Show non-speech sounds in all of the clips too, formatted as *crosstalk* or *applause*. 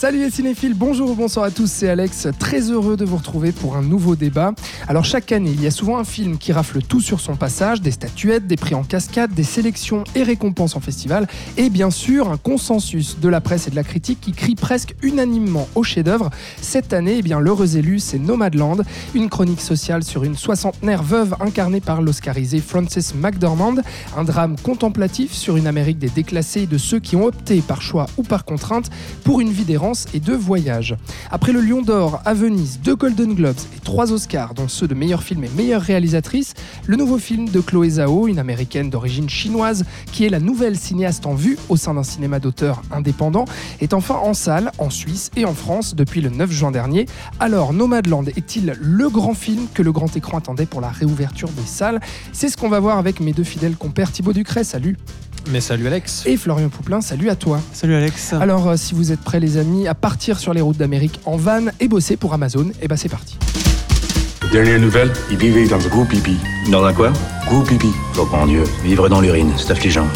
Salut les cinéphiles, bonjour ou bonsoir à tous, c'est Alex, très heureux de vous retrouver pour un nouveau débat. Alors chaque année, il y a souvent un film qui rafle tout sur son passage, des statuettes, des prix en cascade, des sélections et récompenses en festival, et bien sûr un consensus de la presse et de la critique qui crie presque unanimement au chef-d'œuvre. Cette année, eh bien l'heureux élu, c'est Nomadland, une chronique sociale sur une soixantenaire veuve incarnée par l'oscarisé Frances McDormand, un drame contemplatif sur une Amérique des déclassés et de ceux qui ont opté par choix ou par contrainte pour une vie d'errance et de voyage. Après le Lion d'Or à Venise, deux Golden Globes et trois Oscars, dont ceux de meilleur film et meilleure réalisatrice, le nouveau film de Chloé Zhao, une américaine d'origine chinoise, qui est la nouvelle cinéaste en vue au sein d'un cinéma d'auteur indépendant, est enfin en salle en Suisse et en France depuis le 9 juin dernier. Alors, Nomadland est-il le grand film que le grand écran attendait pour la réouverture des salles? C'est ce qu'on va voir avec mes deux fidèles compères Thibaut Ducret, salut Mais salut Alex. et Florian Pouplin, salut à toi. Salut Alex. Alors, euh, si vous êtes prêts, les amis, à partir sur les routes d'Amérique en van et bosser pour Amazon, et bah c'est parti. Dernière nouvelle, il vivait dans le groupe pipi. Dans un quoi? Groupe pipi. Oh mon dieu, vivre dans l'urine, c'est affligeant.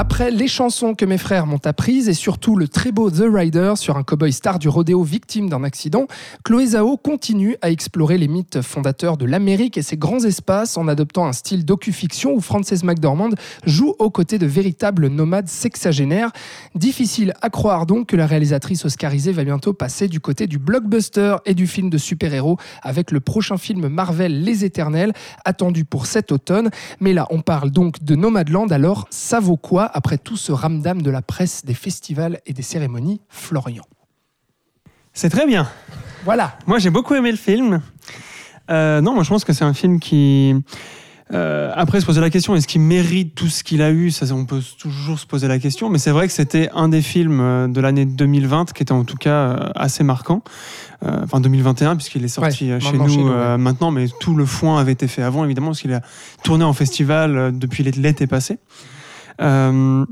Après les chansons que mes frères m'ont apprises et surtout le très beau The Rider sur un cowboy star du rodéo victime d'un accident, Chloé Zhao continue à explorer les mythes fondateurs de l'Amérique et ses grands espaces en adoptant un style docu-fiction où Frances McDormand joue aux côtés de véritables nomades sexagénaires. Difficile à croire donc que la réalisatrice oscarisée va bientôt passer du côté du blockbuster et du film de super-héros avec le prochain film Marvel Les Éternels attendu pour cet automne. Mais là, on parle donc de Nomadland, alors ça vaut quoi après tout ce ramdam de la presse, des festivals et des cérémonies Florian C'est très bien. Voilà. Moi j'ai beaucoup aimé le film. Euh, non, moi je pense que c'est un film qui. euh, après, se poser la question, est-ce qu'il mérite tout ce qu'il a eu? Ça, on peut toujours se poser la question. Mais c'est vrai que c'était un des films euh, de l'année 2020 qui était en tout cas assez marquant. Euh, enfin, 2021, puisqu'il est sorti Ouais, chez nous, chez nous, euh, maintenant. Mais tout le foin avait été fait avant, évidemment, parce qu'il a tourné en festival depuis l'été passé. Euh,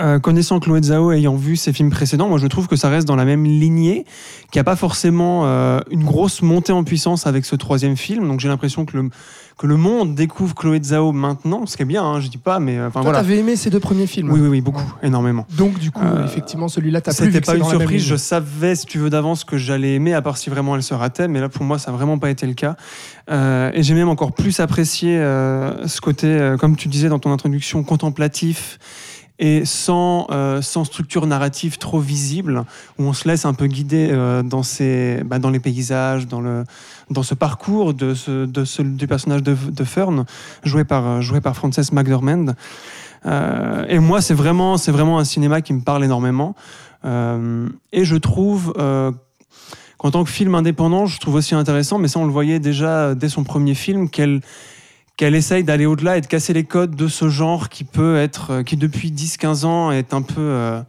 euh, connaissant Chloé Zhao, ayant vu ses films précédents, moi je trouve que ça reste dans la même lignée, qu'il n'y a pas forcément euh, une grosse montée en puissance avec ce troisième film. Donc j'ai l'impression que le, que le monde découvre Chloé Zhao maintenant, ce qui est bien, hein, je dis pas, mais enfin Toi, voilà. t'avais aimé ces deux premiers films Oui, oui, oui, beaucoup, Ouais. énormément. Donc, du coup, Euh, effectivement, celui-là, t'as C'était pas une surprise, je savais, si tu veux, d'avance que j'allais aimer, à part si vraiment elle se ratait, mais là pour moi ça n'a vraiment pas été le cas. Et j'ai même encore plus apprécié ce côté, comme tu disais dans ton introduction, contemplatif et sans, euh, sans structure narrative trop visible, où on se laisse un peu guider euh, dans, ces, bah, dans les paysages, dans, le, dans ce parcours de ce, de ce- du personnage de, Fern, joué par, euh, joué par Frances McDormand. Et moi, c'est vraiment, c'est vraiment un cinéma qui me parle énormément. Et je trouve qu'en tant que film indépendant, je trouve aussi intéressant, mais ça on le voyait déjà dès son premier film, qu'elle qu'elle essaye d'aller au-delà et de casser les codes de ce genre qui peut être, euh, qui depuis 10-15 ans est un peu... euh,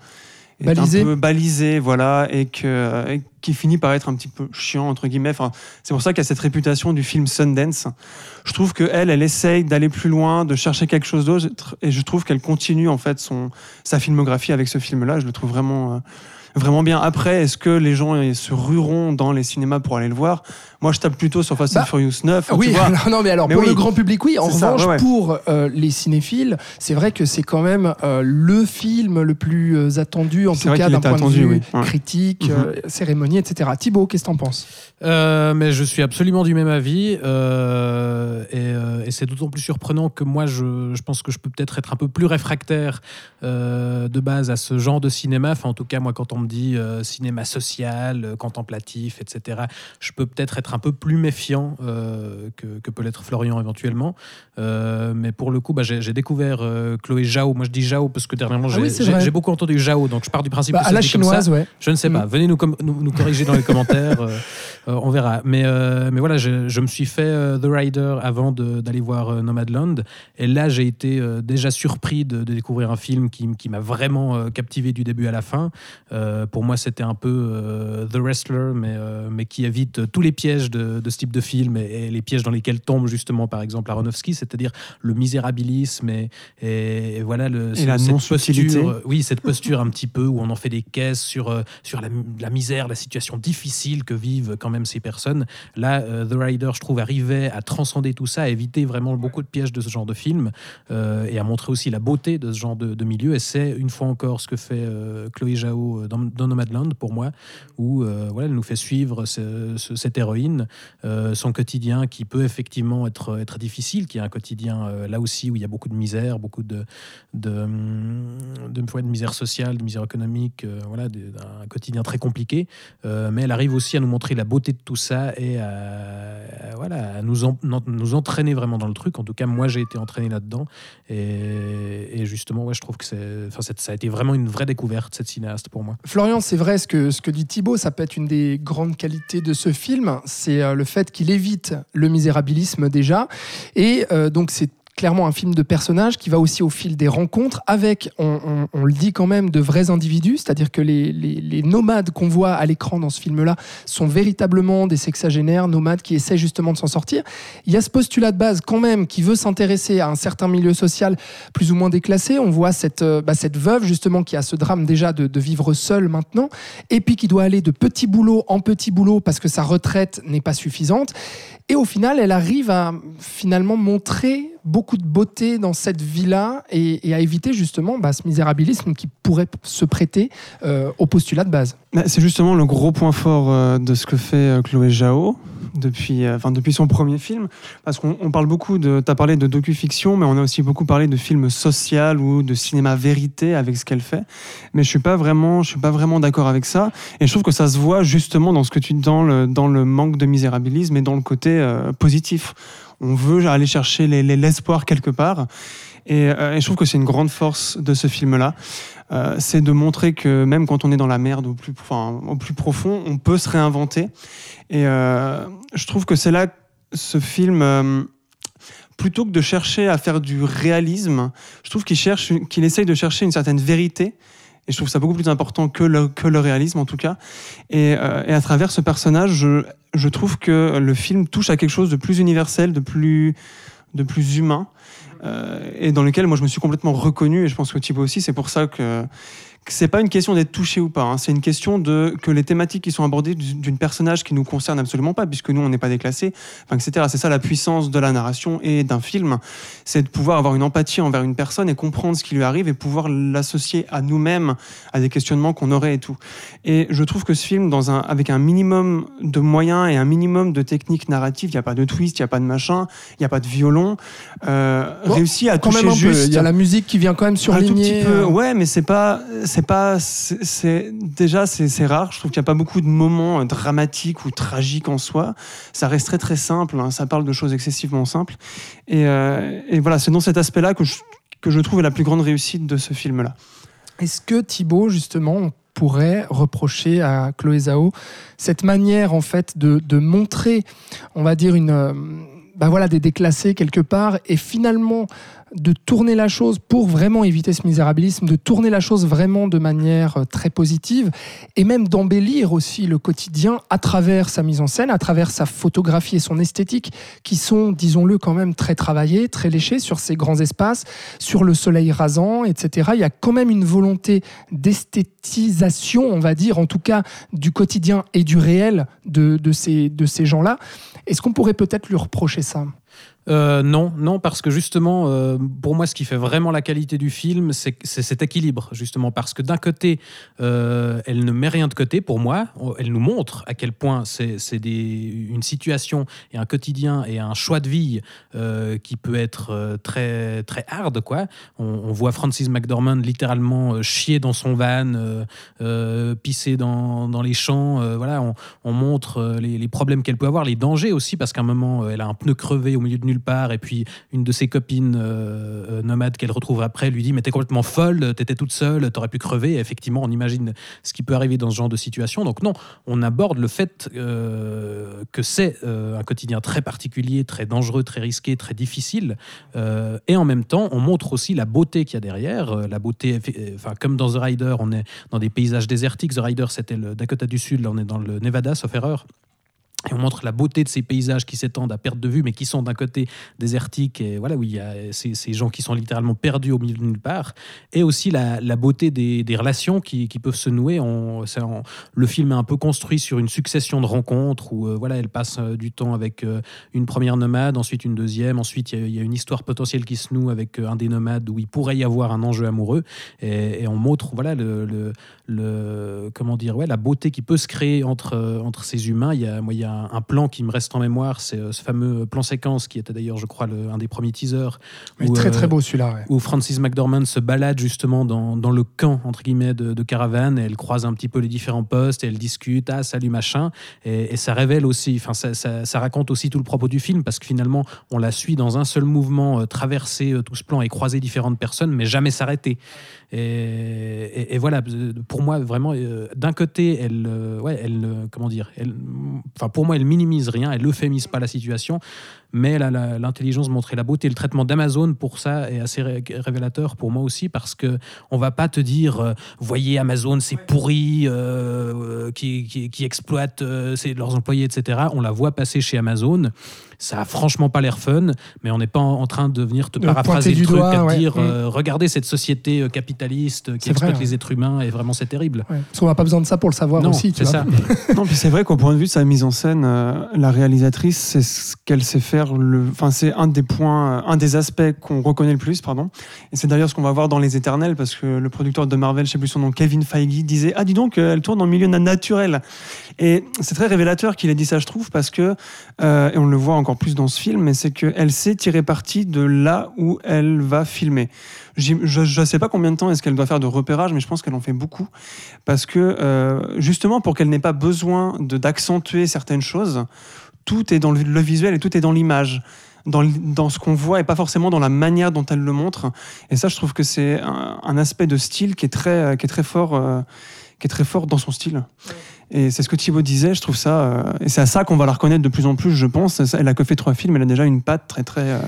est Balisé. un peu balisé, voilà, et, que, et qui finit par être un petit peu chiant, entre guillemets. Enfin, c'est pour ça qu'il y a cette réputation du film Sundance. Je trouve que elle, elle essaye d'aller plus loin, de chercher quelque chose d'autre, et je trouve qu'elle continue en fait son sa filmographie avec ce film-là. Je le trouve vraiment euh, vraiment bien. Après, est-ce que les gens se rueront dans les cinémas pour aller le voir? Moi, je tape plutôt sur Fast Bah, and Furious 9. Oui, tu vois. alors, *laughs* non, mais alors Mais pour oui. le grand public, oui. En ça, revanche, ouais, ouais. pour euh, les cinéphiles, c'est vrai que c'est quand même euh, le film le plus euh, attendu, en tout vrai cas d'un point de vue oui. Critique, Mhm. euh, cérémonie, etc. Thibaut, qu'est-ce que t'en penses? Euh, mais je suis absolument du même avis euh, et, euh, et c'est d'autant plus surprenant que moi je, je pense que je peux peut-être être un peu plus réfractaire euh, de base à ce genre de cinéma. Enfin, en tout cas, moi, quand on me dit euh, cinéma social, euh, contemplatif, etc., je peux peut-être être un peu plus méfiant euh, que, que peut l'être Florian éventuellement. Mais pour le coup, bah, j'ai j'ai découvert Chloé Zhao. Moi, je dis Zhao parce que dernièrement, Ah j'ai oui, c'est j'ai- vrai. j'ai beaucoup entendu Zhao, donc je pars du principe Bah, que À c'est la dit comme ça. chinoise, ouais. Je ne sais pas. Mm. Venez nous, com- nous, nous corriger dans les commentaires. on verra. Mais, mais voilà, je, je me suis fait The Rider avant de- d'aller voir Nomadland. Et là, j'ai été déjà surpris de, de découvrir un film qui, qui m'a vraiment captivé du début à la fin. Euh, Euh, pour moi, c'était un peu euh, The Wrestler, mais, euh, mais qui évite tous les pièges de, de ce type de film et, et les pièges dans lesquels tombe justement, par exemple, Aronofsky, c'est-à-dire le misérabilisme et, et, et voilà le, Et la cette posture, oui, cette posture un petit peu où on en fait des caisses sur, sur la, la misère, la situation difficile que vivent quand même ces personnes. Là, The Rider, je trouve, arrivait à transcender tout ça, à éviter vraiment beaucoup de pièges de ce genre de film et à montrer aussi la beauté de ce genre de, de milieu. Et c'est une fois encore ce que fait Chloé euh, dans, dans Nomadland pour moi, où euh, voilà, elle nous fait suivre ce- ce- cette héroïne, euh, son quotidien qui peut effectivement être, être difficile, qui est un quotidien euh, là aussi où il y a beaucoup de misère, beaucoup de, de, hum, de, ouais, de misère sociale, de misère économique, voilà, de- un quotidien très compliqué. Mais elle arrive aussi à nous montrer la beauté de tout ça et à, voilà, nous, nous entraîner vraiment dans le truc. En tout cas, moi, j'ai été entraîné là-dedans. Et, justement, ouais, je trouve que c'est- ça a été vraiment une vraie découverte, cette cinéaste, pour moi. Florian, c'est vrai ce que, ce que dit Thibaut, ça peut être une des grandes qualités de ce film, c'est euh, le fait qu'il évite le misérabilisme déjà, et euh, donc c'est clairement un film de personnages qui va aussi au fil des rencontres avec, on, le dit quand même, de vrais individus, c'est-à-dire que les, nomades qu'on voit à l'écran dans ce film-là sont véritablement des sexagénaires, nomades qui essaient justement de s'en sortir. Il y a ce postulat de base quand même qui veut s'intéresser à un certain milieu social plus ou moins déclassé. On voit cette, euh, bah, cette veuve justement qui a ce drame déjà de vivre seule maintenant, et puis qui doit aller de petit boulot en petit boulot parce que sa retraite n'est pas suffisante. Et au final, elle arrive à finalement montrer beaucoup de beauté dans cette vie-là et, à éviter justement bah, ce misérabilisme qui pourrait se prêter euh, au postulat de base. Bah, C'est justement le gros point fort euh, de ce que fait euh, Chloé Zhao depuis, enfin, depuis son premier film. Parce qu'on on parle beaucoup de. Tu as parlé de docu-fiction, mais on a aussi beaucoup parlé de films social ou de cinéma vérité avec ce qu'elle fait. Mais je suis pas vraiment, suis pas vraiment d'accord avec ça. Et je trouve que ça se voit justement dans ce que tu dans le, dans le manque de misérabilisme et dans le côté positif. On veut aller chercher les- les- l'espoir quelque part. Et, euh, et je trouve que c'est une grande force de ce film-là. Euh, c'est de montrer que même quand on est dans la merde au plus, profond, on peut se réinventer. Et euh, je trouve que c'est là ce film, plutôt que de chercher à faire du réalisme, je trouve qu'il cherche, qu'il essaye de chercher une certaine vérité. Et je trouve ça beaucoup plus important que le, que le réalisme, en tout cas. Et, euh, et à travers ce personnage, je, je trouve que le film touche à quelque chose de plus universel, de plus, de plus humain, euh, et dans lequel moi je me suis complètement reconnu. Et je pense que Thibaut aussi, c'est pour ça que, c'est pas une question d'être touché ou pas. hein. C'est une question de que les thématiques qui sont abordées d'une personnage qui nous concerne absolument pas, puisque nous on n'est pas déclassés, enfin, etc. C'est ça la puissance de la narration et d'un film, c'est de pouvoir avoir une empathie envers une personne et comprendre ce qui lui arrive et pouvoir l'associer à nous-mêmes, à des questionnements qu'on aurait et tout. Et je trouve que ce film, dans un, avec un minimum de moyens et un minimum de techniques narratives, il n'y a pas de twist, il n'y a pas de machin, il n'y a pas de violon, euh, Bon, réussit à Quand toucher même un juste. Il y a la musique qui vient quand même Un surligner. tout petit peu, euh, ouais, mais c'est pas, c'est pas, c'est déjà c'est rare. Je trouve qu'il n'y a pas beaucoup de moments euh, dramatiques ou tragiques en soi. Ça reste très très simple. hein. Ça parle de choses excessivement simples. Et, euh, et voilà, c'est dans cet aspect-là que je, que je trouve la plus grande réussite de ce film-là. Est-ce que Thibaut, justement, on pourrait reprocher à Chloé Zhao cette manière, en fait, de, de montrer, on va dire, une, euh, bah voilà, des déclassés quelque part, et finalement de tourner la chose pour vraiment éviter ce misérabilisme, de tourner la chose vraiment de manière euh, très positive, et même d'embellir aussi le quotidien à travers sa mise en scène, à travers sa photographie et son esthétique, qui sont, disons-le, quand même très travaillés, très léchés sur ces grands espaces, sur le soleil rasant, etc. Il y a quand même une volonté d'esthétisation, on va dire, en tout cas, du quotidien et du réel de, de ces, de ces gens-là. Est-ce qu'on pourrait peut-être lui reprocher ça? Euh, non, non, parce que justement, euh, pour moi, ce qui fait vraiment la qualité du film, c'est cet équilibre, justement, parce que d'un côté, euh, elle ne met rien de côté, pour moi, elle nous montre à quel point c'est une situation et un quotidien et un choix de vie qui peut être très, très hard, quoi. On, voit Francis McDormand littéralement chier dans son van, pisser dans, les champs, voilà, on, on montre les, les problèmes qu'elle peut avoir, les dangers aussi, parce qu'à un moment, elle a un pneu crevé au milieu de nulle part. Et puis une de ses copines euh, euh, nomades qu'elle retrouve après lui dit Mais t'es complètement folle, t'étais toute seule, t'aurais pu crever. Effectivement, on imagine ce qui peut arriver dans ce genre de situation. Donc, non, on aborde le fait euh, que c'est un quotidien très particulier, très dangereux, très risqué, très difficile. Et en même temps, on montre aussi la beauté qu'il y a derrière. La beauté, enfin, comme dans The Rider, on est dans des paysages désertiques. The Rider, c'était le Dakota du Sud, là, on est dans le Nevada, sauf erreur. On montre la beauté de ces paysages qui s'étendent à perte de vue, mais qui sont d'un côté désertiques, et voilà, où il y a ces, gens qui sont littéralement perdus au milieu de nulle part. Et aussi la, beauté des, relations qui, peuvent se nouer. Le film est un peu construit sur une succession de rencontres où euh, voilà, elle passe euh, du temps avec euh, une première nomade, ensuite une deuxième, ensuite il y, a- une histoire potentielle qui se noue avec un des nomades où il pourrait y avoir un enjeu amoureux. Et, on montre voilà, le, comment dire, ouais, la beauté qui peut se créer entre, ces humains. Il y a, moi, un, un plan qui me reste en mémoire, c'est euh, ce fameux plan séquence qui était d'ailleurs, je crois, le- un des premiers teasers. Mais où, très euh, très beau celui-là. ouais. où Francis McDormand se balade justement dans, dans le camp entre guillemets de, de caravane et elle croise un petit peu les différents postes et elle discute ah salut machin et, et ça révèle aussi enfin ça, ça- ça raconte aussi tout le propos du film parce que finalement on la suit dans un seul mouvement euh, traverser euh, tout ce plan et croiser différentes personnes mais jamais s'arrêter et, et- et voilà pour moi vraiment euh, d'un côté elle ouais elle comment dire elle enfin pour moi elle minimise rien elle euphémise pas la situation mais l'intelligence montrer la beauté. Le traitement d'Amazon pour ça est assez ré- révélateur pour moi aussi parce que on va pas te dire, euh, voyez Amazon c'est pourri, euh, euh, qui, qui, qui exploite euh, leurs employés, etc. On la voit passer chez Amazon. Ça a franchement pas l'air fun, mais on n'est pas en, en train de venir te De paraphraser le du truc, doigt, à te ouais. dire, Mm. euh, regardez cette société capitaliste qui vrai, exploite ouais. les êtres humains et vraiment c'est terrible. Ouais. Parce qu'on n'a pas besoin de ça pour le savoir non, aussi. c'est ça. *laughs* Non, puis c'est vrai qu'au point de vue de sa mise en scène, euh, la réalisatrice, c'est ce qu'elle sait c'est un des points, euh, un des aspects qu'on reconnaît le plus, pardon. Et c'est d'ailleurs ce qu'on va voir dans Les Éternels, parce que le producteur de Marvel, je sais plus son nom, Kevin Feige, disait Ah, dis donc, euh, elle tourne en milieu na- naturel. Et c'est très révélateur qu'il ait dit ça, je trouve, parce que, euh, et on le voit encore plus dans ce film, mais c'est qu'elle sait tirer parti de là où elle va filmer. Je ne sais pas combien de temps est-ce qu'elle doit faire de repérage, mais je pense qu'elle en fait beaucoup. Parce que, justement, pour qu'elle n'ait pas besoin d'accentuer certaines choses, tout est dans le, visuel et tout est dans l'image. Dans, dans ce qu'on voit et pas forcément dans la manière dont elle le montre. Et ça, je trouve que c'est un, aspect de style qui est très, qui est très fort, euh, qui est très fort dans son style. Et c'est ce que Thibaut disait, je trouve ça, euh, et c'est à ça qu'on va la reconnaître de plus en plus, je pense. Elle a que fait trois films, elle a déjà une patte très très, euh,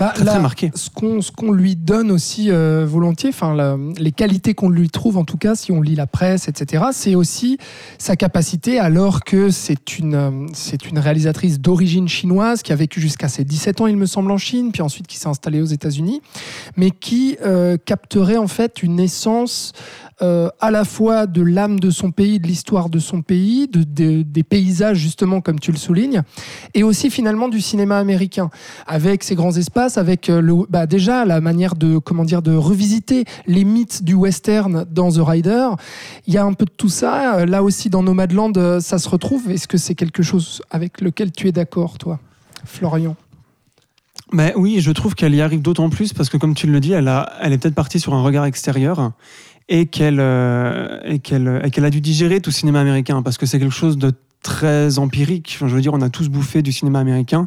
Bah, très, là, très marquée. ce qu'on ce qu'on lui donne aussi euh, volontiers, enfin les qualités qu'on lui trouve en tout cas si on lit la presse, etc. C'est aussi sa capacité, alors que c'est une c'est une réalisatrice d'origine chinoise qui a vécu jusqu'à ses 17 ans, il me semble, en Chine, puis ensuite qui s'est installée aux États-Unis, mais qui capterait en fait une essence à la fois de l'âme de son pays, de l'histoire de son pays, de, de- des paysages justement comme tu le soulignes, et aussi finalement du cinéma américain avec ses grands espaces, avec euh, bah déjà la manière de comment dire de revisiter les mythes du western dans The Rider. Il y a un peu de tout ça. Là aussi dans Nomadland, euh, ça se retrouve. Est-ce que c'est quelque chose avec lequel tu es d'accord, toi, Florian? Mais oui, je trouve qu'elle y arrive d'autant plus parce que, comme tu le dis, elle est peut-être partie sur un regard extérieur et qu'elle euh, et qu'elle et qu'elle a dû digérer tout le cinéma américain parce que c'est quelque chose de très empirique. Enfin, je veux dire, on a tous bouffé du cinéma américain.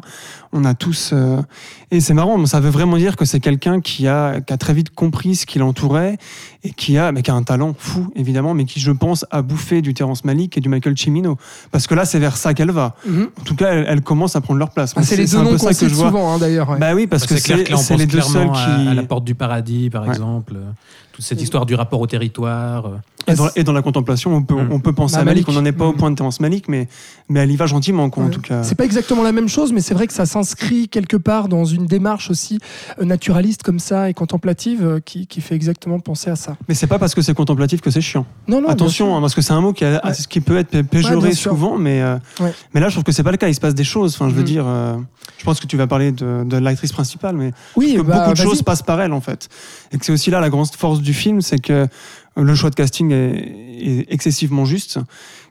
On a tous. euh, Et c'est marrant, ça veut vraiment dire que c'est quelqu'un qui a, qui a très vite compris ce qui l'entourait et qui a, mais qui a un talent fou, évidemment, mais qui, je pense, a bouffé du Terrence Malick et du Michael Cimino. Parce que là, c'est vers ça qu'elle va. En tout cas, elle, elle commence à prendre leur place. Ah, C'est les deux noms qu'on cite je vois. souvent hein, d'ailleurs. ouais. Bah oui, parce que c'est clair c'est que c'est les deux seuls qui. à, à la porte du paradis, par Ouais. exemple. Toute cette histoire du rapport au territoire. euh. Et dans, et dans la contemplation, on peut, Mm. on peut penser Bah, à Malik. Malik. On n'en est pas au Mm. point de Terrence Malik, mais, mais elle y va gentiment, quoi, en Ouais. tout cas. C'est pas exactement la même chose, mais c'est vrai que ça s'inscrit quelque part dans une démarche aussi euh, naturaliste comme ça et contemplative euh, qui, qui fait exactement penser à ça. Mais c'est pas parce que c'est contemplatif que c'est chiant. Non, non. Attention, hein, parce que c'est un mot qui, a- Ouais. qui peut être Ouais, péjoré souvent, mais, euh, Ouais. mais là, je trouve que c'est pas le cas. Il se passe des choses. Enfin, je veux Mhm. dire, euh, je pense que tu vas parler de, de l'actrice principale, mais Oui, que bah, beaucoup de choses passent par elle en fait. Et que c'est aussi là la grande force du film, c'est que le choix de casting est, excessivement juste,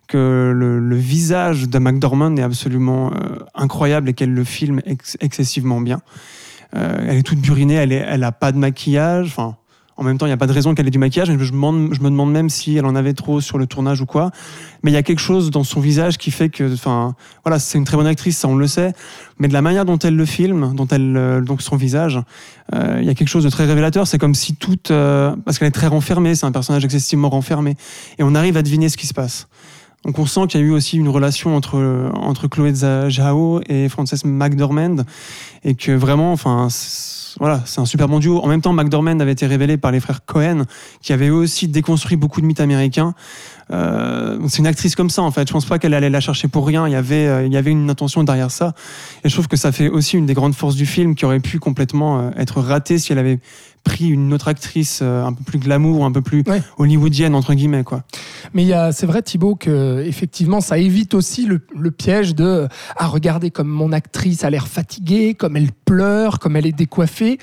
que le, visage de McDormand est absolument euh, incroyable et qu'elle le filme ex- excessivement bien. Euh, elle est toute burinée, elle, est, elle a pas de maquillage, enfin En même temps, il n'y a pas de raison qu'elle ait du maquillage. Je me, demande, je me demande même si elle en avait trop sur le tournage ou quoi. Mais il y a quelque chose dans son visage qui fait que, enfin, voilà, c'est une très bonne actrice, ça on le sait. Mais de la manière dont elle le filme, dont elle, euh, donc son visage, euh, il y a quelque chose de très révélateur. C'est comme si toute, euh, parce qu'elle est très renfermée, c'est un personnage excessivement renfermé, et on arrive à deviner ce qui se passe. On sent qu'il y a eu aussi une relation entre entre Chloé Zhao et Frances McDormand, et que vraiment, enfin voilà, c'est un super bon duo. En même temps, McDormand avait été révélé par les frères Cohen, qui avaient aussi déconstruit beaucoup de mythes américains. Euh, c'est une actrice comme ça, en fait. Je pense pas qu'elle allait la chercher pour rien. Il y avait, euh, il y avait une intention derrière ça. Et je trouve que ça fait aussi une des grandes forces du film qui aurait pu complètement euh, être ratée si elle avait pris une autre actrice un peu plus glamour, un peu plus hollywoodienne entre guillemets quoi. Mais c'est vrai Thibaut que effectivement ça évite aussi le, piège de à regarder comme mon actrice a l'air fatiguée, comme elle pleure, comme elle est décoiffée.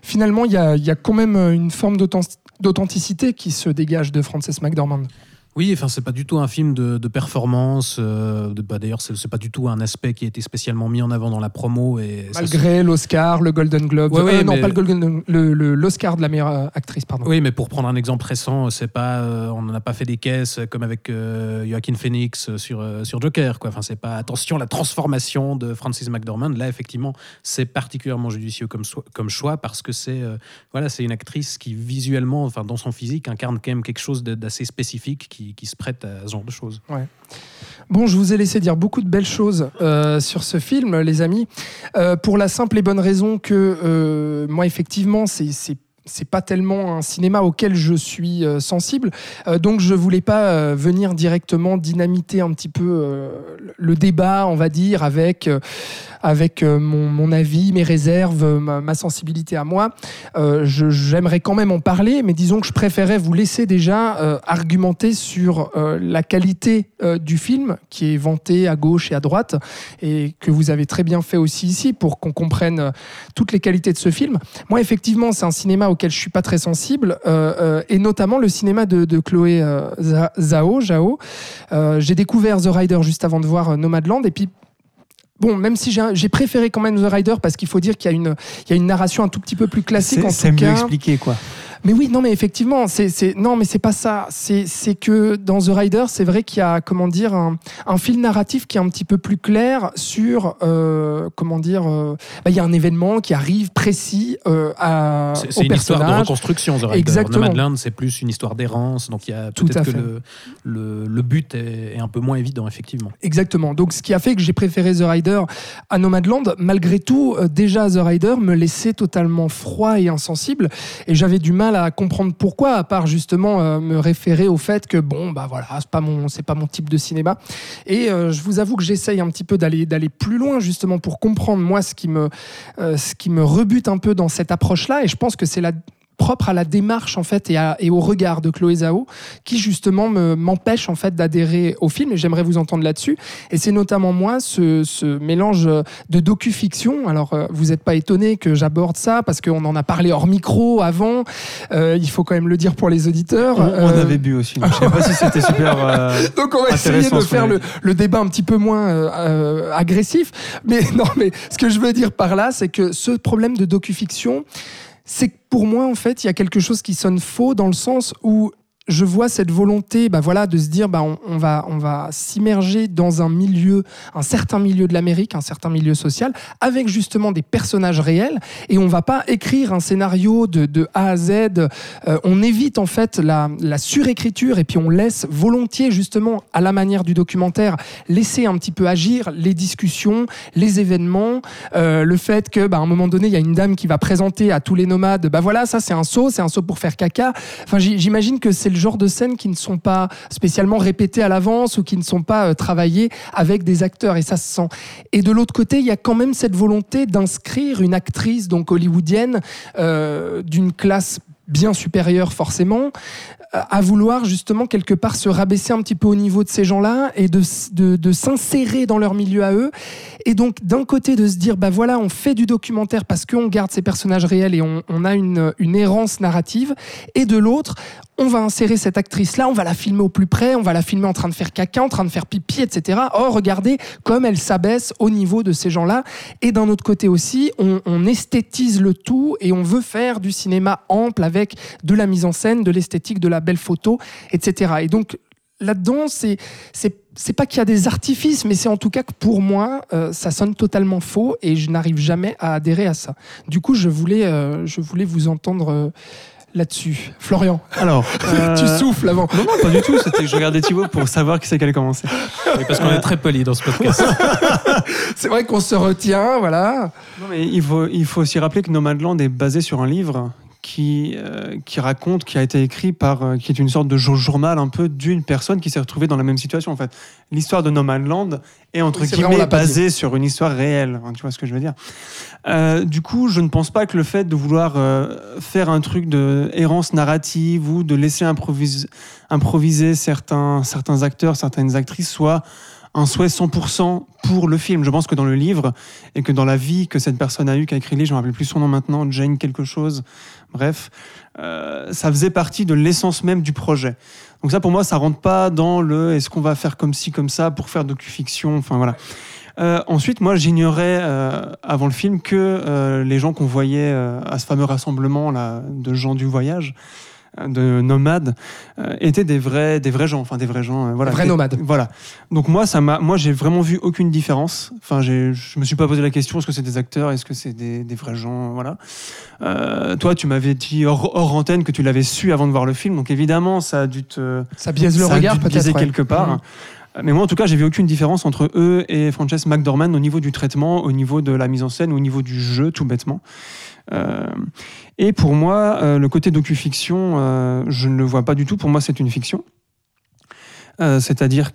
Finalement il y a, y a quand même une forme d'authenticité qui se dégage de Frances McDormand. Oui, enfin c'est pas du tout un film de, performance. Euh, bah, D'ailleurs, c'est pas du tout un aspect qui a été spécialement mis en avant dans la promo. Et Malgré l'Oscar, le Golden Globe. Euh, non, pas le Golden, l'Oscar de la meilleure euh, actrice, pardon. Oui, mais pour prendre un exemple récent, c'est pas, on n'a pas fait des caisses comme avec Joaquin Phoenix sur sur Joker, quoi. Enfin, c'est pas attention la transformation de Francis McDormand. Là, effectivement, c'est particulièrement judicieux comme comme choix parce que c'est voilà, c'est une actrice qui visuellement, enfin dans son physique, incarne quand même quelque chose d'assez spécifique qui qui, se prête à ce genre de choses. Bon, je vous ai laissé dire beaucoup de belles choses euh, sur ce film, les amis, euh, pour la simple et bonne raison que euh, moi, effectivement, c'est c'est pas tellement un cinéma auquel je suis sensible, donc je voulais pas venir directement dynamiter un petit peu le débat, on va dire, avec avec euh, mon, avis, mes réserves, ma, sensibilité à moi. Euh, j'aimerais quand même en parler, mais disons que je préférais vous laisser déjà euh, argumenter sur la qualité du film, qui est vanté à gauche et à droite, et que vous avez très bien fait aussi ici pour qu'on comprenne toutes les qualités de ce film. Moi, effectivement, c'est un cinéma auquel je suis pas très sensible, et notamment le cinéma de, Chloé Zhao. Zhao. J'ai découvert The Rider juste avant de voir Nomadland, et puis bon, même si j'ai préféré quand même The Rider parce qu'il faut dire qu'il y, y, a une narration un tout petit peu plus classique en tout cas. C'est mieux expliqué, quoi. Mais oui, non, mais effectivement, c'est non, mais c'est pas ça. C'est que dans The Rider, c'est vrai qu'il y a comment dire un, un, fil narratif qui est un petit peu plus clair sur euh, comment dire. Euh, bah, il y a un événement qui arrive précis euh, à C'est une histoire de reconstruction. The Rider. Exactement. Nomadland, c'est plus une histoire d'errance, donc il y a peut-être que le, le, le, but est, est, un peu moins évident, effectivement. Exactement. Donc ce qui a fait que j'ai préféré The Rider à Nomadland, malgré tout, déjà The Rider me laissait totalement froid et insensible, et j'avais du mal à comprendre pourquoi, à part justement euh, me référer au fait que bon, bah voilà, c'est pas mon, c'est pas mon type de cinéma. Et euh, je vous avoue que j'essaye un petit peu d'aller, d'aller plus loin justement pour comprendre moi ce qui me, euh, ce qui me rebute un peu dans cette approche-là. Et je pense que c'est la propre à la démarche en fait et, et au regard de Chloé Zhao qui justement m'empêche en fait d'adhérer au film et j'aimerais vous entendre là-dessus. Et c'est notamment moi ce, ce, mélange de docu-fiction. Alors euh, vous n'êtes pas étonné que j'aborde ça parce qu'on en a parlé hors micro avant. Euh, il faut quand même le dire pour les auditeurs. On, euh, avait bu aussi je sais pas si c'était super *laughs* donc on va essayer de faire le, le, débat un petit peu moins agressif. Mais *laughs* non mais ce que je veux dire par là c'est que ce problème de docu-fiction c'est que pour moi, en fait, il y a quelque chose qui sonne faux dans le sens où je vois cette volonté bah voilà, de se dire bah on, va, on va s'immerger dans un milieu, un certain milieu de l'Amérique, un certain milieu social, avec justement des personnages réels, et on va pas écrire un scénario de, A à Z. Euh, on évite en fait la, surécriture et puis on laisse volontiers justement à la manière du documentaire laisser un petit peu agir les discussions, les événements, euh, le fait que bah, un moment donné il y a une dame qui va présenter à tous les nomades bah voilà ça c'est un saut, c'est un saut pour faire caca. Enfin j'imagine que c'est le genre de scènes qui ne sont pas spécialement répétées à l'avance ou qui ne sont pas euh, travaillées avec des acteurs et ça se sent. Et de l'autre côté, il y a quand même cette volonté d'inscrire une actrice donc hollywoodienne euh, d'une classe bien supérieure forcément, à vouloir justement quelque part se rabaisser un petit peu au niveau de ces gens-là et de, de s'insérer dans leur milieu à eux. Et donc, d'un côté, de se dire, bah voilà, on fait du documentaire parce qu'on garde ces personnages réels et on, on a une, une errance narrative. Et de l'autre, on va insérer cette actrice-là, on va la filmer au plus près, on va la filmer en train de faire caca, en train de faire pipi, etc. Oh, regardez comme elle s'abaisse au niveau de ces gens-là. Et d'un autre côté aussi, on, on esthétise le tout et on veut faire du cinéma ample avec de la mise en scène, de l'esthétique, de la belle photo, etc. Et donc, là-dedans, c'est c'est c'est pas qu'il y a des artifices, mais c'est en tout cas que pour moi, euh, ça sonne totalement faux et je n'arrive jamais à adhérer à ça. Du coup, je voulais, euh, je voulais vous entendre euh, là-dessus. Florian, Alors, *laughs* tu souffles avant. Non, non, pas du tout. C'était que je regardais Thibaut pour savoir qui c'est qui allait commencer. Oui, parce qu'on est très poli dans ce podcast. *laughs* C'est vrai qu'on se retient, voilà. Non, mais il faut, il faut aussi rappeler que Nomadland est basé sur un livre qui, euh, qui raconte, qui a été écrit par, euh, qui est une sorte de jour- journal un peu d'une personne qui s'est retrouvée dans la même situation. En fait, l'histoire de Nomadland est entre Oui, c'est vrai, on guillemets basée sur une histoire réelle. Hein, tu vois ce que je veux dire Euh, Du coup, je ne pense pas que le fait de vouloir faire un truc de errance narrative ou de laisser improviser, improviser certains, certains acteurs, certaines actrices soit un souhait 100% pour le film. Je pense que dans le livre et que dans la vie que cette personne a eue, qui a écrit le livre, je ne me rappelle plus son nom maintenant, Jane quelque chose, bref, euh, ça faisait partie de l'essence même du projet. Donc ça, pour moi, ça rentre pas dans le est-ce qu'on va faire comme ci, comme ça pour faire docu-fiction, enfin voilà. Euh, ensuite, moi, j'ignorais euh, avant le film que euh, les gens qu'on voyait euh, à ce fameux rassemblement là, de gens du voyage, de nomades, euh, étaient des vrais, des vrais gens, enfin des vrais gens, euh, voilà, Vrais Des- nomades. Voilà. Donc moi, ça m'a, moi, j'ai vraiment vu aucune différence. Enfin, j'ai, je me suis pas posé la question est-ce que c'est des acteurs, est-ce que c'est des, des vrais gens, voilà. Euh, toi, tu m'avais dit hors, hors antenne que tu l'avais su avant de voir le film, donc évidemment, ça a dû te, Ça biaise le ça regard peut-être. ouais. quelque part. Mhm. Mais moi, en tout cas, j'ai vu aucune différence entre eux et Frances McDormand au niveau du traitement, au niveau de la mise en scène, au niveau du jeu, tout bêtement. Euh, et pour moi, euh, le côté docu-fiction, euh, je ne le vois pas du tout. Pour moi, c'est une fiction. C'est-à-dire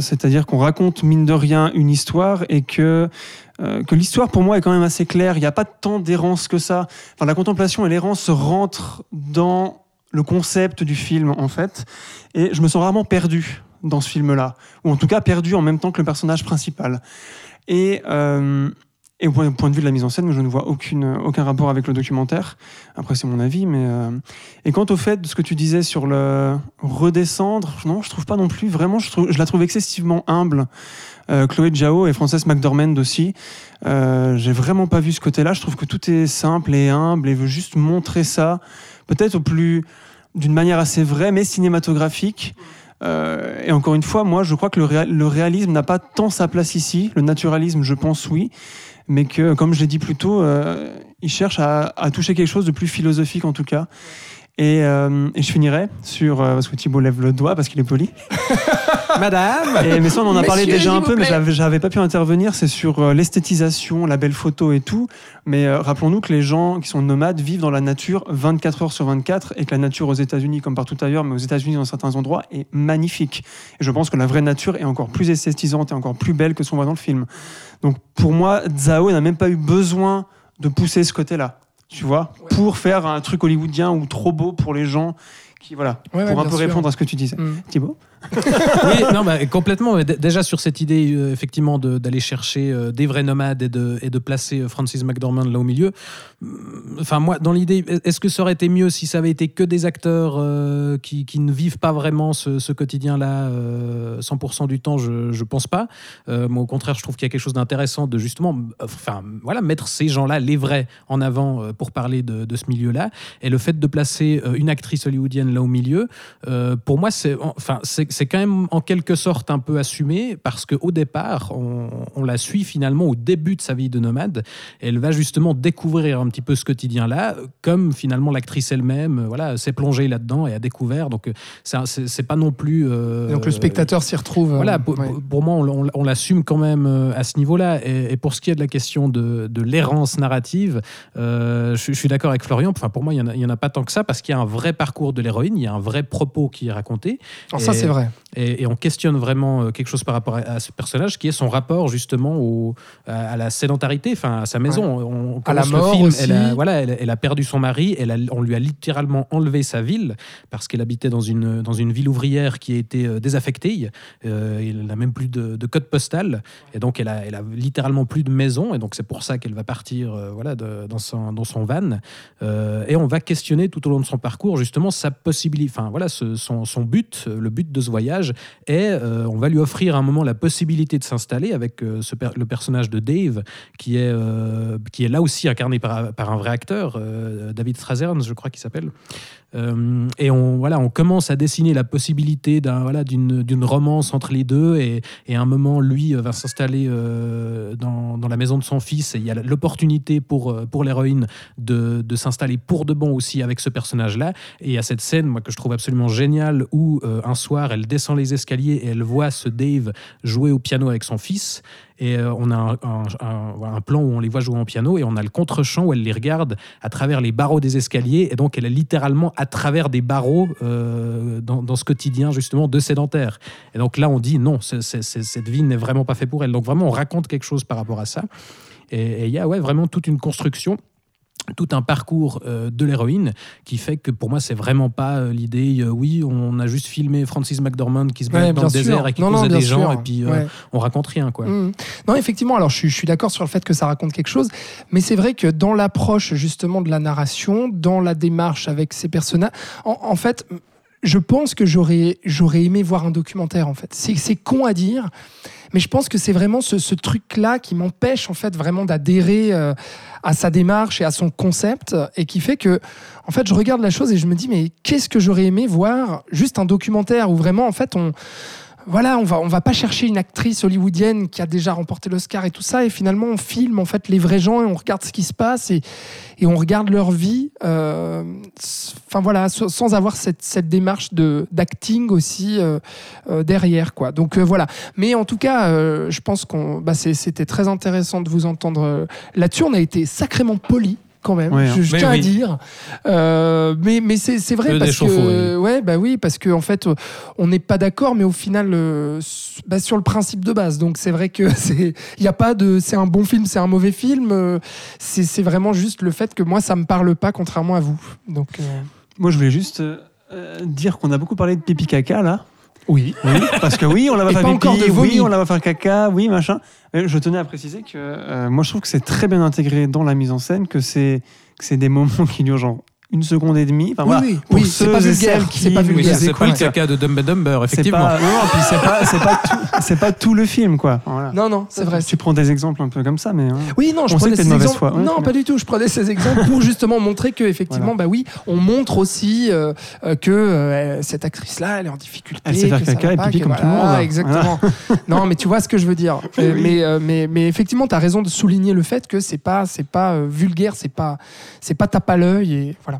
c'est-à-dire qu'on raconte mine de rien une histoire et que que l'histoire pour moi est quand même assez claire. Il n'y a pas tant d'errance que ça. Enfin, la contemplation et l'errance rentrent dans le concept du film en fait. Et je me sens rarement perdu dans ce film-là, ou en tout cas perdu en même temps que le personnage principal. Et, euh, au point, de vue de la mise en scène, je ne vois aucun rapport avec le documentaire. Après, c'est mon avis, mais euh, et quant au fait de ce que tu disais sur le redescendre, non, je trouve pas non plus. Vraiment, je, la trouve excessivement humble. Euh, Chloé Zhao et Frances McDormand aussi. J'ai vraiment pas vu ce côté-là. Je trouve que tout est simple et humble et veut juste montrer ça, peut-être au plus d'une manière assez vraie, mais cinématographique. Euh, et encore une fois, moi, je crois que le, réa- le réalisme n'a pas tant sa place ici. Le naturalisme, je pense, oui. Mais que, comme je l'ai dit plus tôt, euh, il cherche à, à toucher quelque chose de plus philosophique, en tout cas. Et, euh, et je finirai sur. euh, parce que Thibault lève le doigt parce qu'il est poli. *laughs* Madame Et, mais ça, on en a parlé déjà un peu, mais j'avais, j'avais pas pu intervenir. C'est sur euh, l'esthétisation, la belle photo et tout. Mais rappelons-nous que les gens qui sont nomades vivent dans la nature 24 heures sur 24 et que la nature aux États-Unis, comme partout ailleurs, mais aux États-Unis dans certains endroits, est magnifique. Et je pense que la vraie nature est encore plus esthétisante et encore plus belle que ce qu'on voit dans le film. Donc pour moi, Zhao n'a même pas eu besoin de pousser ce côté-là. Tu vois, pour faire un truc hollywoodien ou trop beau pour les gens qui, voilà, Ouais, ouais, pour un peu sûr. répondre à ce que tu disais. Mm. Thibaut? Oui, complètement. Déjà sur cette idée, euh, effectivement, d'aller chercher euh, des vrais nomades et de, placer euh, Francis McDormand là au milieu. Hum, Enfin, moi, dans l'idée, est-ce que ça aurait été mieux si ça avait été que des acteurs qui, ne vivent pas vraiment ce, quotidien-là euh, 100% du temps? Je je pense pas. Moi, au contraire, je trouve qu'il y a quelque chose d'intéressant de justement, enfin, voilà, mettre ces gens-là, les vrais, en avant pour parler de, de ce milieu-là. Et le fait de placer une actrice hollywoodienne là au milieu, pour moi, c'est enfin, c'est c'est quand même en quelque sorte un peu assumé parce qu'au départ, on, on la suit finalement au début de sa vie de nomade. Et elle va justement découvrir un petit peu ce quotidien-là, comme finalement l'actrice elle-même, euh, voilà, s'est plongée là-dedans et a découvert. Donc, euh, c'est pas non plus. euh, donc le spectateur s'y retrouve. voilà, pour, ouais. pour- pour moi, on, on- on l'assume quand même à ce niveau-là. Et, et pour ce qui est de la question de, de l'errance narrative, euh, je, je suis d'accord avec Florian. Enfin, pour moi, il n'y en, a- en pas tant que ça parce qu'il y a un vrai parcours de l'héroïne, il y a un vrai propos qui est raconté. Alors ça, c'est vrai. Vrai. Et, et on questionne vraiment euh, quelque chose par rapport à, à ce personnage, qui est son rapport justement au, à, à la sédentarité, enfin à sa maison. On, on À la mort film, aussi. Elle a, voilà, elle, elle a perdu son mari, elle a, on lui a littéralement enlevé sa ville parce qu'elle habitait dans une, dans une ville ouvrière qui a été euh, désaffectée. Euh, il n'a même plus de, de code postal et donc elle a, elle a littéralement plus de maison et donc c'est pour ça qu'elle va partir euh, voilà, de- dans, son, dans son van. Euh, et on va questionner tout au long de son parcours justement sa possibilité, enfin voilà, ce- son, son but, le but de ce voyage est, euh, on va lui offrir à un moment la possibilité de s'installer avec euh, le personnage de Dave qui est, euh, qui est là aussi incarné par, un vrai acteur, David Strazern, je crois qu'il s'appelle. Euh, et on, voilà, on commence à dessiner la possibilité voilà, d'une, romance entre les deux. Et, et à un moment, lui euh, va s'installer euh, dans, dans la maison de son fils. Et il y a l'opportunité pour, pour l'héroïne de, de s'installer pour de bon aussi avec ce personnage-là. Et il y a cette scène, moi, que je trouve absolument géniale, où un soir, elle descend les escaliers et elle voit ce Dave jouer au piano avec son fils. Et euh, on a un, plan où on les voit jouer en piano et on a le contre-champ où elle les regarde à travers les barreaux des escaliers. Et donc, elle est littéralement à travers des barreaux euh, dans, dans ce quotidien, justement, de sédentaire. Et donc là, on dit non, cette vie n'est vraiment pas faite pour elle. Donc, vraiment, on raconte quelque chose par rapport à ça. Et il y a ouais, vraiment toute une construction tout un parcours euh, de l'héroïne qui fait que pour moi c'est vraiment pas euh, l'idée euh, oui on a juste filmé Francis McDormand qui se Ouais, balade dans bien le sûr. désert et qui Non, non, des gens et puis euh, Ouais. on raconte rien quoi Mhm. Non, effectivement, alors je suis, je suis d'accord sur le fait que ça raconte quelque chose, mais c'est vrai que dans l'approche justement de la narration, dans la démarche avec ces personnages, en, en fait, je pense que j'aurais, j'aurais aimé voir un documentaire en fait. C'est, c'est con à dire, mais je pense que c'est vraiment ce, ce truc-là qui m'empêche en fait vraiment d'adhérer euh, à sa démarche et à son concept et qui fait que en fait je regarde la chose et je me dis mais qu'est-ce que j'aurais aimé voir? Juste un documentaire où vraiment en fait on voilà, on va, on va pas chercher une actrice hollywoodienne qui a déjà remporté l'Oscar et tout ça, et finalement on filme en fait les vrais gens et on regarde ce qui se passe et, et on regarde leur vie. euh, voilà, sans avoir cette, cette démarche de d'acting aussi euh, euh, derrière quoi. Donc voilà. Mais en tout cas, je pense qu'on, bah, c'était très intéressant de vous entendre là-dessus. On a été sacrément poli. Quand même, Ouais, hein. je, je Mais tiens à oui. dire. Euh, mais mais c'est c'est vrai parce que chauffe-eau, ouais bah oui parce que en fait on n'est pas d'accord, mais au final, euh, bah, sur le principe de base. Donc c'est vrai que *laughs* c'est, il y a pas de, c'est un bon film, c'est un mauvais film. euh, c'est c'est vraiment juste le fait que moi ça me parle pas, contrairement à vous. Donc euh, Moi, je voulais juste dire qu'on a beaucoup parlé de pipi caca là. Oui. Oui, parce que oui, on la va faire pipi, oui, on la va faire caca, oui, machin. Mais je tenais à préciser que euh, moi, je trouve que c'est très bien intégré dans la mise en scène, que c'est que c'est des moments *laughs* qui durent genre une seconde et demie. Enfin, Oui, voilà, oui, pour oui, c'est ceux pas et vulgaire, celles qui c'est pas vulgaire. c'est pas le caca de Dumb and Dumber c'est effectivement pas, non, non, puis c'est pas, c'est pas tout, c'est pas tout le film, quoi. Voilà. Non non, c'est vrai. Tu prends des exemples un peu comme ça, mais. hein. Oui, non, je prenais ces exemples. foi. Ouais, non, pas du tout. Je prenais ces exemples pour justement montrer que effectivement, bah oui, on montre aussi euh, euh, que euh, cette actrice-là, elle est en difficulté. Elle sait faire caca et pipi comme tout le monde. Exactement. *laughs* non, mais tu vois ce que je veux dire. Mais, mais, mais effectivement, tu as raison de souligner le fait que c'est pas, c'est pas euh, vulgaire, c'est pas, c'est pas tape à l'œil et voilà.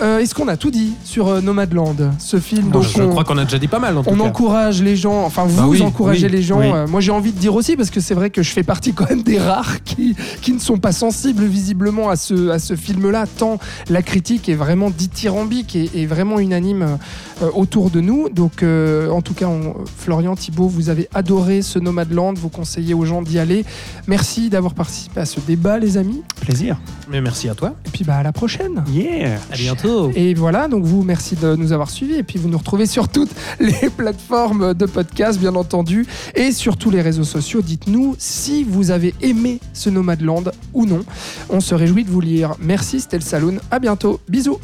Euh, Est-ce qu'on a tout dit sur euh, Nomadland, ce film? Je on- crois qu'on a déjà dit pas mal en tout on cas encourage les gens, enfin vous Bah oui, encouragez oui, les gens. oui. Euh, moi j'ai envie de dire aussi, parce que c'est vrai que je fais partie *laughs* quand même des rares qui, qui ne sont pas sensibles visiblement à ce, à ce film-là, tant la critique est vraiment dithyrambique et, et vraiment unanime euh, autour de nous. Donc euh, en tout cas, on- Florian, Thibault, vous avez adoré ce Nomadland, vous conseillez aux gens d'y aller. Merci d'avoir participé à ce débat les amis. Plaisir. mais merci à toi Et puis bah à la prochaine. Yeah. à Et voilà, donc vous, merci de nous avoir suivis. Et puis vous nous retrouvez sur toutes *laughs* les plateformes de podcast, bien entendu, et sur tous les réseaux sociaux. Dites-nous si vous avez aimé ce Nomadland ou non. On se réjouit de vous lire. Merci, c'était le Saloon. À bientôt. Bisous.